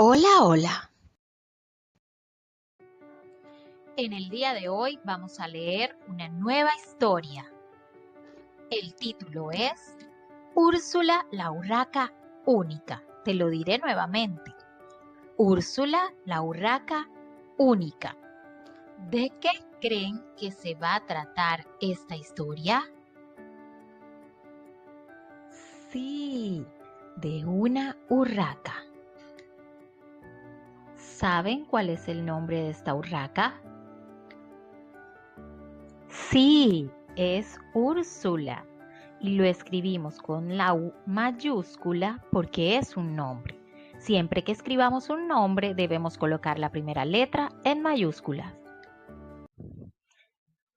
Hola, hola. En el día de hoy vamos a leer una nueva historia. El título es Úrsula la urraca única. Te lo diré nuevamente. Úrsula la urraca única. ¿De qué creen que se va a tratar esta historia? Sí, de una urraca. ¿Saben cuál es el nombre de esta urraca? Sí, es Úrsula. Y lo escribimos con la U mayúscula porque es un nombre. Siempre que escribamos un nombre debemos colocar la primera letra en mayúsculas.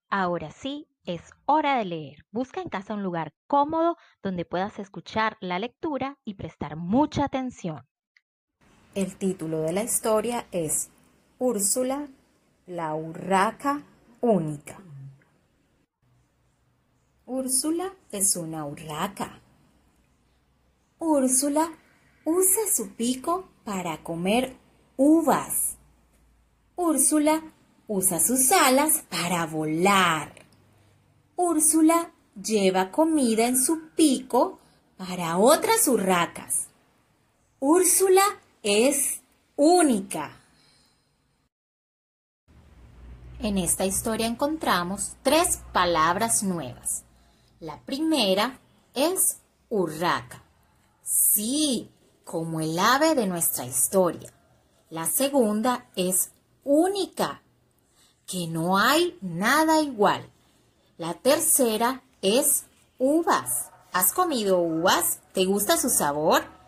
Ahora sí, es hora de leer. Busca en casa un lugar cómodo donde puedas escuchar la lectura y prestar mucha atención. El título de la historia es Úrsula, la urraca única. Úrsula es una urraca. Úrsula usa su pico para comer uvas. Úrsula usa sus alas para volar. Úrsula lleva comida en su pico para otras urracas. Úrsula es única. En esta historia encontramos tres palabras nuevas. La primera es urraca. Sí, como el ave de nuestra historia. La segunda es única, que no hay nada igual. La tercera es uvas. ¿Has comido uvas? ¿Te gusta su sabor?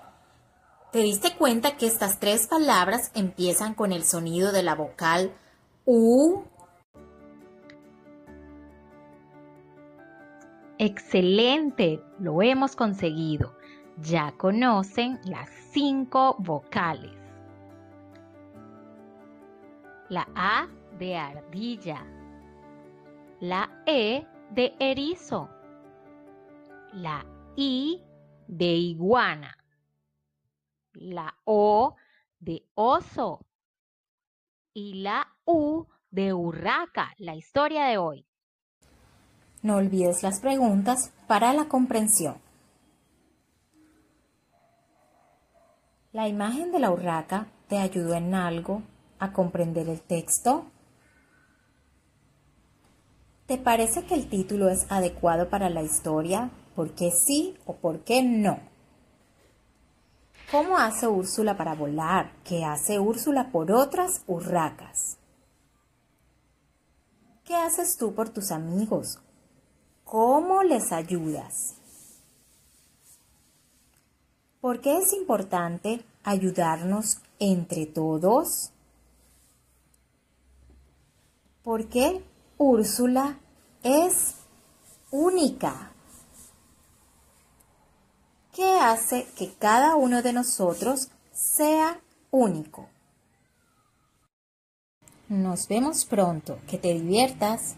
¿Te diste cuenta que estas tres palabras empiezan con el sonido de la vocal U? Excelente, lo hemos conseguido. Ya conocen las cinco vocales. La A de ardilla. La E de erizo. La I de iguana. La O de oso. Y la U de urraca, la historia de hoy. No olvides las preguntas para la comprensión. ¿La imagen de la urraca te ayudó en algo a comprender el texto? ¿Te parece que el título es adecuado para la historia? ¿Por qué sí o por qué no? ¿Cómo hace Úrsula para volar? ¿Qué hace Úrsula por otras urracas? ¿Qué haces tú por tus amigos ¿Cómo les ayudas? ¿Por qué es importante ayudarnos entre todos? Porque Úrsula es única. ¿Qué hace que cada uno de nosotros sea único? Nos vemos pronto. Que te diviertas.